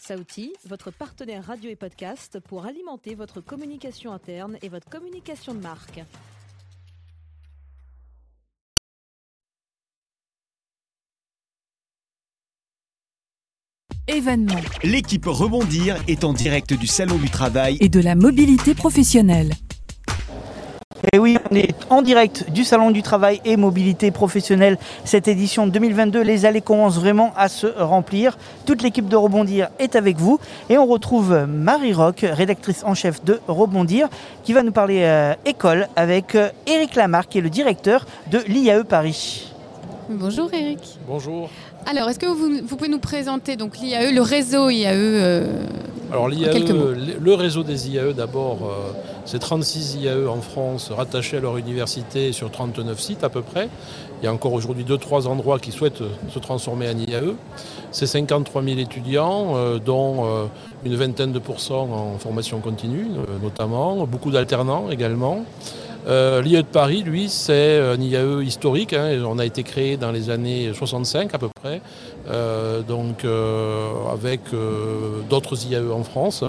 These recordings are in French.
Saouti, votre partenaire radio et podcast pour alimenter votre communication interne et votre communication de marque. Événement. L'équipe Rebondir est en direct du Salon du Travail et de la mobilité professionnelle. Et oui, on est en direct du Salon du Travail et Mobilité Professionnelle. Cette édition 2022, les allées commencent vraiment à se remplir. Toute l'équipe de Rebondir est avec vous. Et on retrouve Marie Rock, rédactrice en chef de Rebondir, qui va nous parler euh, école avec euh, Éric Lamarck, qui est le directeur de l'IAE Paris. Bonjour Eric. Bonjour. Alors, est-ce que vous, pouvez nous présenter donc l'IAE, le réseau IAE euh, Alors l'IAE, le réseau des IAE d'abord, euh, c'est 36 IAE en France rattachés à leur université sur 39 sites à peu près. Il y a encore aujourd'hui 2-3 endroits qui souhaitent se transformer en IAE. C'est 53 000 étudiants, euh, dont une vingtaine de pourcents en formation continue notamment, beaucoup d'alternants également. Euh, L'IAE de Paris, lui, c'est un IAE historique. Hein, on a été créé dans les années 65 à peu près, euh, donc euh, avec d'autres IAE en France.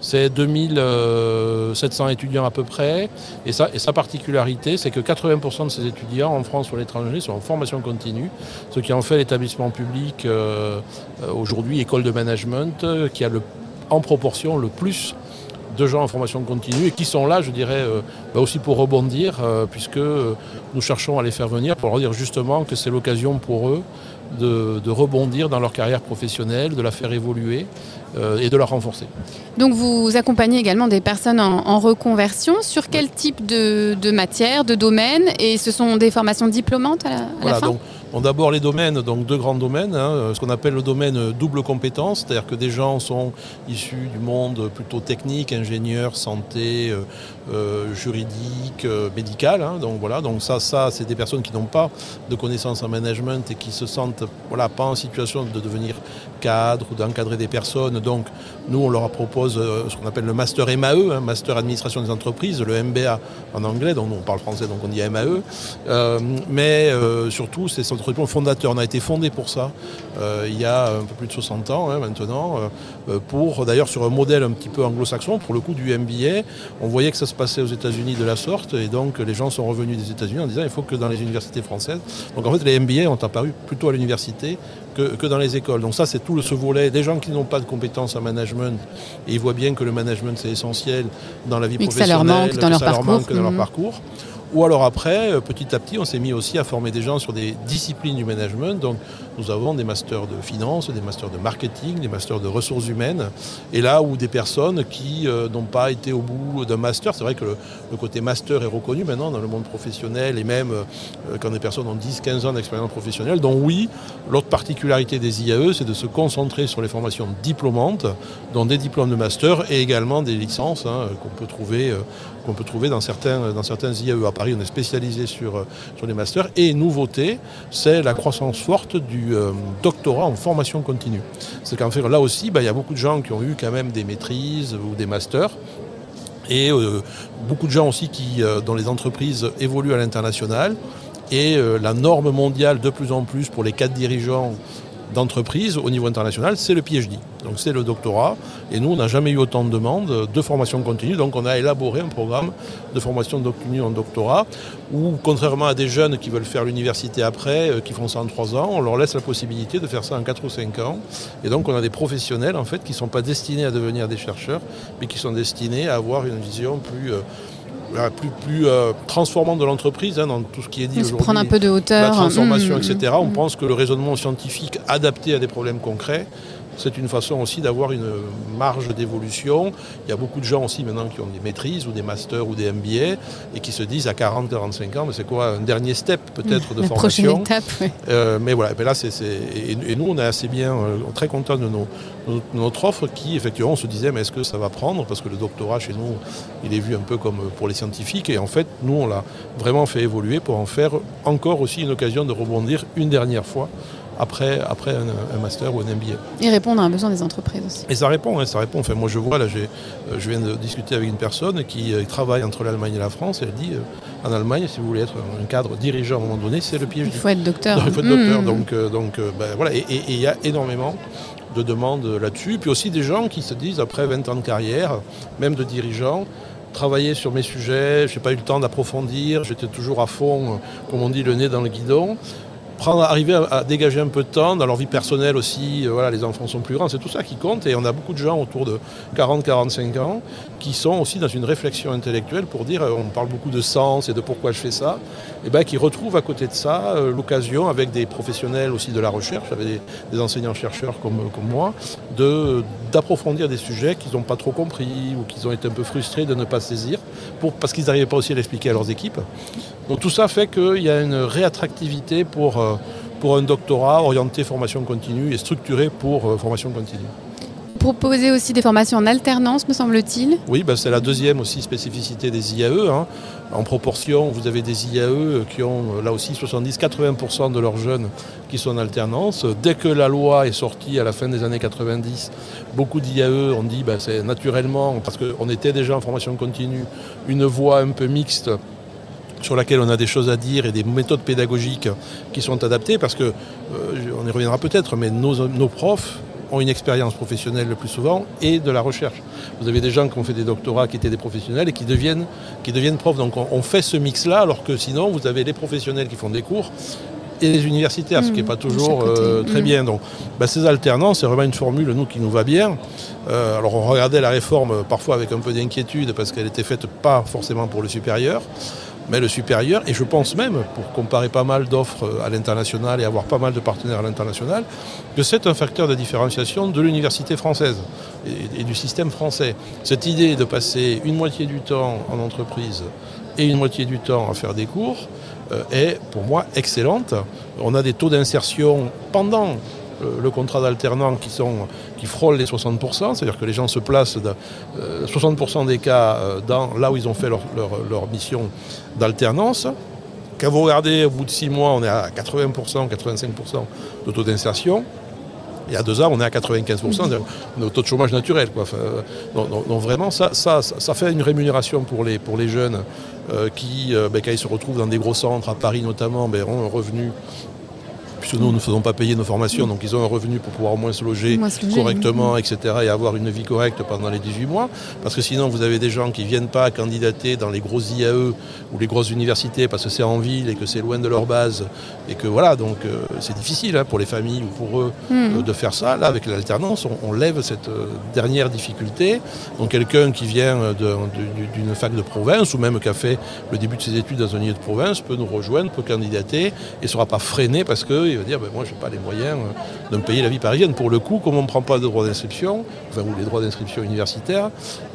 C'est 2700 étudiants à peu près. Et, sa particularité, c'est que 80% de ces étudiants en France ou à l'étranger sont en formation continue, ce qui en fait l'établissement public aujourd'hui, école de management, qui a en proportion le plus de gens en formation continue et qui sont là, je dirais, euh, bah aussi pour rebondir, euh, puisque euh, nous cherchons à les faire venir pour leur dire justement que c'est l'occasion pour eux de, rebondir dans leur carrière professionnelle, de la faire évoluer et de la renforcer. Donc vous accompagnez également des personnes en, reconversion. Sur quel type de, matière, de domaine? Et ce sont des formations diplômantes à la, fin? D'abord les domaines, donc deux grands domaines, hein, ce qu'on appelle le domaine double compétence, c'est-à-dire que des gens sont issus du monde plutôt technique, ingénieur, santé, euh, euh, juridique, euh, médical. Hein. donc voilà, donc ça, ça c'est des personnes qui n'ont pas de connaissances en management et qui se sentent pas en situation de devenir cadre ou d'encadrer des personnes. Donc nous, on leur propose ce qu'on appelle le master MAE, hein, master administration des entreprises, le MBA en anglais, donc nous, on parle français, donc on dit MAE. mais surtout, c'est fondateur. On a été fondé pour ça euh, il y a un peu plus de 60 ans hein, maintenant, euh, pour d'ailleurs sur un modèle un petit peu anglo-saxon, pour le coup du MBA. On voyait que ça se passait aux États-Unis de la sorte et donc les gens sont revenus des États-Unis en disant il faut que dans les universités françaises. Donc en fait les MBA ont apparu plutôt à l'université que, dans les écoles. Donc ça c'est tout ce volet des gens qui n'ont pas de compétences en management et ils voient bien que le management c'est essentiel dans la vie professionnelle, que ça leur manque dans, leur, parcours. dans leur parcours. Ou alors après, euh, petit à petit, on s'est mis aussi à former des gens sur des disciplines du management. Donc nous avons des masters de finance, des masters de marketing, des masters de ressources humaines. Et là où des personnes qui euh, n'ont pas été au bout d'un master, c'est vrai que le, côté master est reconnu maintenant dans le monde professionnel et même euh, quand des personnes ont 10-15 ans d'expérience professionnelle. Donc oui, l'autre particularité des IAE, c'est de se concentrer sur les formations diplômantes, dont des diplômes de master et également des licences hein, qu'on peut trouver peut trouver dans certains, dans certains IAE. On est spécialisé sur, euh, sur les masters. Et nouveauté, c'est la croissance forte du euh, doctorat en formation continue. C'est qu'en fait, là aussi, bah, il y a beaucoup de gens qui ont eu quand même des maîtrises ou des masters. Et euh, beaucoup de gens aussi qui, dans les entreprises, évoluent à l'international. Et la norme mondiale de plus en plus pour les cadres dirigeants d'entreprise au niveau international, c'est le PhD. Donc c'est le doctorat. Et nous, on n'a jamais eu autant de demandes de formation continue. Donc on a élaboré un programme de formation continue en doctorat où, contrairement à des jeunes qui veulent faire l'université après, euh, qui font ça en 3 ans, on leur laisse la possibilité de faire ça en 4 ou 5 ans. Et donc on a des professionnels en fait qui ne sont pas destinés à devenir des chercheurs, mais qui sont destinés à avoir une vision plus... Euh, plus, plus euh, transformant de l'entreprise hein, dans tout ce qui est dit aujourd'hui. Prendre un peu de hauteur. La transformation, mmh, etc. On pense que le raisonnement scientifique adapté à des problèmes concrets, c'est une façon aussi d'avoir une marge d'évolution. Il y a beaucoup de gens aussi maintenant qui ont des maîtrises ou des masters ou des MBA et qui se disent à 40, 45 ans, mais c'est quoi un dernier step peut-être de formation prochaine étape, euh, Mais voilà, là, c'est, et, nous, on est assez bien, euh, très contents de, notre offre qui, effectivement, on se disait, mais est-ce que ça va prendre? Parce que le doctorat chez nous, il est vu un peu comme pour les scientifiques. Et en fait, nous, on l'a vraiment fait évoluer pour en faire encore aussi une occasion de rebondir une dernière fois après, après un, master ou un MBA. Et répondre à un besoin des entreprises aussi. Et ça répond, hein, ça répond. Enfin, moi je vois, là euh, je viens de discuter avec une personne qui euh, travaille entre l'Allemagne et la France, et elle dit, euh, en Allemagne, si vous voulez être un cadre dirigeant à un moment donné, c'est le piège. Il faut être docteur. Il faut être docteur, mmh. donc, donc ben, voilà, et il y a énormément de demandes là-dessus. Puis aussi des gens qui se disent, après 20 ans de carrière, même de dirigeants, travailler sur mes sujets, je n'ai pas eu le temps d'approfondir, j'étais toujours à fond, comme on dit, le nez dans le guidon arriver à, dégager un peu de temps dans leur vie personnelle aussi. Euh, voilà, les enfants sont plus grands, c'est tout ça qui compte. Et on a beaucoup de gens autour de 40-45 ans qui sont aussi dans une réflexion intellectuelle pour dire, euh, on parle beaucoup de sens et de pourquoi je fais ça, et bien qui retrouvent à côté de ça euh, l'occasion avec des professionnels aussi de la recherche, avec des, enseignants-chercheurs comme, comme moi, d'approfondir des sujets qu'ils n'ont pas trop compris ou qu'ils ont été un peu frustrés de ne pas saisir pour, parce qu'ils n'arrivaient pas aussi à l'expliquer à leurs équipes. Donc tout ça fait qu'il y a une réattractivité pour, pour un doctorat orienté formation continue et structuré pour euh, formation continue. Vous proposez aussi des formations en alternance, me semble-t-il Oui, ben c'est la deuxième aussi spécificité des IAE. Hein. En proportion, vous avez des IAE qui ont euh, là aussi 70-80% de leurs jeunes qui sont en alternance. Dès que la loi est sortie à la fin des années 90, beaucoup d'IAE ont dit ben, c'est naturellement, parce qu'on était déjà en formation continue, une voie un peu mixte sur laquelle on a des choses à dire et des méthodes pédagogiques qui sont adaptées, parce que, euh, on y reviendra peut-être, mais nos, nos, profs ont une expérience professionnelle le plus souvent et de la recherche. Vous avez des gens qui ont fait des doctorats, qui étaient des professionnels et qui deviennent, qui deviennent profs. Donc on, fait ce mix-là, alors que sinon, vous avez les professionnels qui font des cours et les universitaires, ce qui n'est pas mmh, toujours euh, très mmh. bien. Donc bah, ces alternances, c'est vraiment une formule, nous, qui nous va bien. Euh, alors on regardait la réforme parfois avec un peu d'inquiétude parce qu'elle était faite pas forcément pour le supérieur mais le supérieur, et je pense même, pour comparer pas mal d'offres à l'international et avoir pas mal de partenaires à l'international, que c'est un facteur de différenciation de l'université française et, du système français. Cette idée de passer une moitié du temps en entreprise et une moitié du temps à faire des cours euh, est pour moi excellente. On a des taux d'insertion pendant le contrat d'alternant qui, sont, qui frôlent les 60%, c'est-à-dire que les gens se placent, de, 60% euh, des cas, euh, dans, là où ils ont fait leur, mission d'alternance. Quand vous regardez, au bout de 6 mois, on est à 80%, 85% de taux d'insertion. Il y a deux ans, on est à 95% de, taux de chômage naturel. Euh, donc, vraiment, ça, ça, ça, fait une rémunération pour les, pour les jeunes qui, ben, quand ils se retrouvent dans des gros centres, à Paris notamment, ben, ont un revenu puisque nous ne faisons pas payer nos formations, donc ils ont un revenu pour pouvoir au moins se loger, correctement, etc. et avoir une vie correcte pendant les 18 mois. Parce que sinon, vous avez des gens qui ne viennent pas candidater dans les grosses IAE ou les grosses universités parce que c'est en ville et que c'est loin de leur base. Et que voilà, donc euh, c'est difficile hein, pour les familles ou pour eux hmm. euh, de faire ça. Là, avec l'alternance, on, lève cette euh, dernière difficulté. Donc quelqu'un qui vient d'une fac de province ou même qui a fait le début de ses études dans un lieu de province peut nous rejoindre, peut candidater et ne sera pas freiné parce que il va dire ben, moi je n'ai pas les moyens euh, de me payer la vie parisienne. Pour le coup, comme on ne prend pas de droits d'inscription, enfin ou les droits d'inscription universitaires,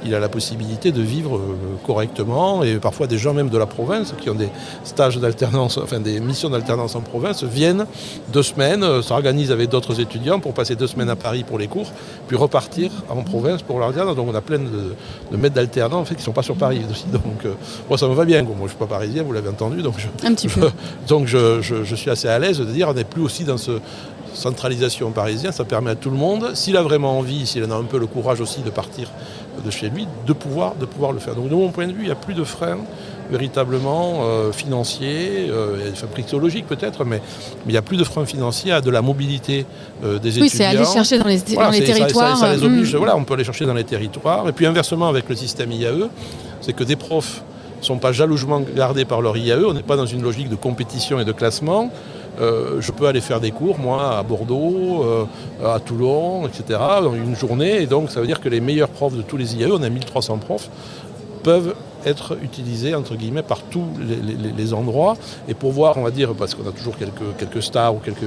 il a la possibilité de vivre euh, correctement et parfois des gens même de la province qui ont des stages d'alternance, enfin des missions d'alternance en province viennent deux semaines, euh, s'organisent avec d'autres étudiants pour passer deux semaines à Paris pour les cours, puis repartir en province pour l'alternance. Donc on a plein de, maîtres d'alternance en fait, qui ne sont pas sur Paris aussi. Donc moi ça me va bien. moi je ne suis pas parisien, vous l'avez entendu, donc je, Un petit peu. donc je, je, suis assez à l'aise de dire on est plus aussi dans ce centralisation parisienne, ça permet à tout le monde, s'il a vraiment envie, s'il en a un peu le courage aussi de partir de chez lui, de pouvoir, de pouvoir le faire. Donc de mon point de vue, il n'y a plus de freins véritablement euh, financiers, euh, psychologiques peut-être, mais, il n'y a plus de freins financiers à de la mobilité euh, des étudiants. Oui, c'est aller chercher dans les, territoires. Ça, les oblige, hmm. voilà, on peut aller chercher dans les territoires. Et puis inversement avec le système IAE, c'est que des profs ne sont pas jalousement gardés par leur IAE, on n'est pas dans une logique de compétition et de classement. Euh, je peux aller faire des cours, moi, à Bordeaux, euh, à Toulon, etc., dans une journée. Et donc, ça veut dire que les meilleurs profs de tous les IAE, on a 1300 profs, peuvent être utilisés entre guillemets par tous les, endroits. Et pour voir on va dire parce qu'on a toujours quelques, quelques stars ou quelques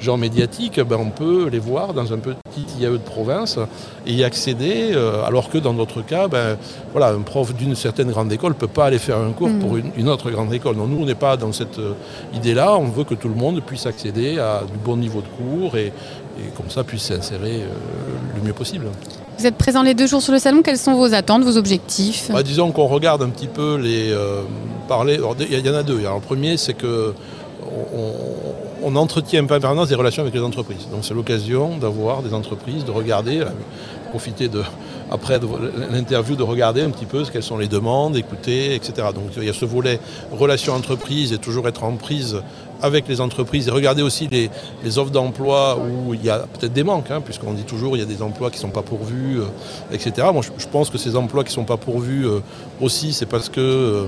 gens médiatiques ben on peut les voir dans un petit IAE de province et y accéder euh, alors que dans d'autres cas ben, voilà un prof d'une certaine grande école ne peut pas aller faire un cours pour mm. une, autre grande école. Donc nous on n'est pas dans cette euh, idée là on veut que tout le monde puisse accéder à du bon niveau de cours et, et comme ça puisse s'insérer euh, le mieux possible. Vous êtes présent les deux jours sur le salon, quelles sont vos attentes, vos objectifs? Bah, Disons qu'on regarde un petit peu les... Euh, parler. Il y, en a deux. Alors, le premier, c'est que on entretient en permanence des relations avec les entreprises. Donc c'est l'occasion d'avoir des entreprises, de regarder, euh, profiter de, après l'interview, de regarder un petit peu quelles sont les demandes, écouter, etc. Donc il y a ce volet relations entreprises et toujours être en prise avec les entreprises et regarder aussi les, offres d'emploi où il y a peut-être des manques, hein, puisqu'on dit toujours il y a des emplois qui ne sont pas pourvus, euh, etc. Moi je, pense que ces emplois qui ne sont pas pourvus euh, aussi, c'est parce que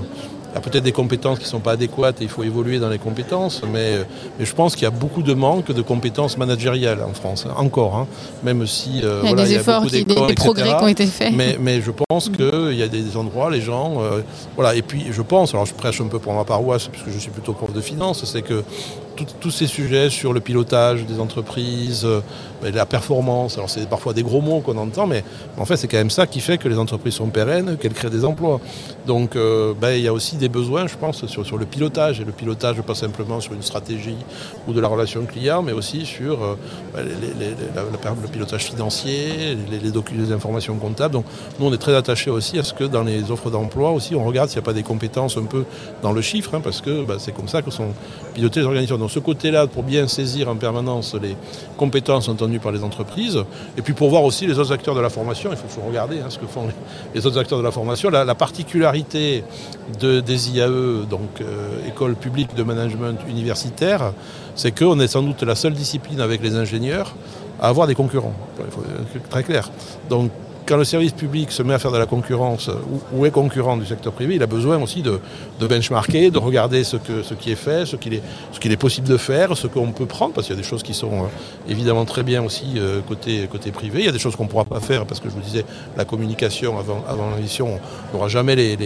il y a peut-être des compétences qui ne sont pas adéquates et il faut évoluer dans les compétences, mais, je pense qu'il y a beaucoup de manque de compétences managériales en France, hein, encore, hein. même si euh, il y a des efforts, des, progrès qui ont été faits. Mais, je pense qu'il y a des endroits, les gens, euh, voilà, et puis je pense, alors je prêche un peu pour ma paroisse, puisque je suis plutôt prof de finance, c'est que tous ces sujets sur le pilotage des entreprises, euh, la performance, alors c'est parfois des gros mots qu'on entend, mais en fait c'est quand même ça qui fait que les entreprises sont pérennes, qu'elles créent des emplois. Donc euh, ben, il y a aussi des besoins, je pense, sur, le pilotage, et le pilotage pas simplement sur une stratégie ou de la relation client, mais aussi sur euh, ben, le pilotage financier, les, documents, les informations comptables. Donc nous on est très attachés aussi à ce que dans les offres d'emploi aussi, on regarde s'il n'y a pas des compétences un peu dans le chiffre, hein, parce que ben, c'est comme ça que sont pilotées les organisations ce côté-là, pour bien saisir en permanence les compétences entendues par les entreprises, et puis pour voir aussi les autres acteurs de la formation, il faut, regarder hein, ce que font les, autres acteurs de la formation. La, particularité de, des IAE, donc euh, École publique de management universitaire, c'est qu'on est sans doute la seule discipline avec les ingénieurs à avoir des concurrents. Très clair. Donc quand le service public se met à faire de la concurrence ou, est concurrent du secteur privé, il a besoin aussi de, benchmarker, de regarder ce, qui est fait, ce qu'il est, est, possible de faire, ce qu'on peut prendre, parce qu'il y a des choses qui sont euh, évidemment très bien aussi euh, côté, côté privé. Il y a des choses qu'on ne pourra pas faire, parce que je vous disais, la communication avant, avant l'émission, on n'aura jamais les,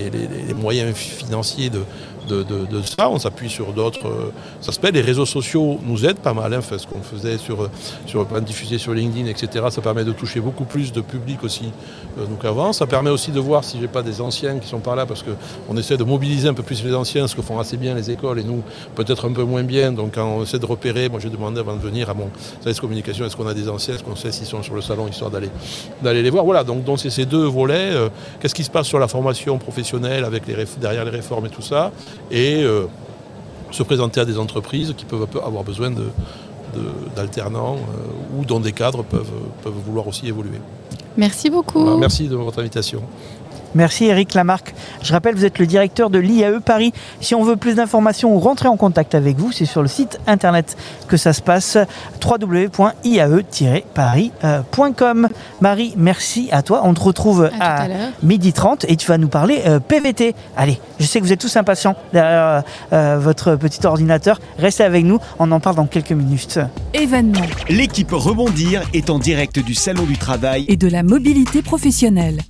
moyens financiers de, de, ça. On s'appuie sur d'autres euh, aspects. Les réseaux sociaux nous aident pas mal. Hein, ce qu'on faisait sur, sur diffuser sur LinkedIn, etc. Ça permet de toucher beaucoup plus de public aussi euh, donc. Ça permet aussi de voir si j'ai pas des anciens qui sont par là, parce qu'on essaie de mobiliser un peu plus les anciens, ce que font assez bien les écoles, et nous peut-être un peu moins bien. Donc quand on essaie de repérer, moi j'ai demandé avant de venir à mon service communication, est-ce qu'on a des anciens, est-ce qu'on sait s'ils sont sur le salon, histoire d'aller les voir. Voilà, donc c'est ces deux volets. Euh, qu'est-ce qui se passe sur la formation professionnelle avec les derrière les réformes et tout ça, et euh, se présenter à des entreprises qui peuvent avoir besoin d'alternants ou dont des cadres peuvent, peuvent vouloir aussi évoluer. Merci beaucoup. merci de votre invitation. Merci Eric Lamarck. Je rappelle, vous êtes le directeur de l'IAE Paris. Si on veut plus d'informations ou rentrer en contact avec vous, c'est sur le site internet que ça se passe, www.iae-paris.com. Marie, merci à toi. On te retrouve à, midi 30 et tu vas nous parler euh, PVT. Allez, je sais que vous êtes tous impatients derrière euh, votre petit ordinateur. Restez avec nous, on en parle dans quelques minutes. Événement. L'équipe Rebondir est en direct du Salon du Travail et de la mobilité professionnelle.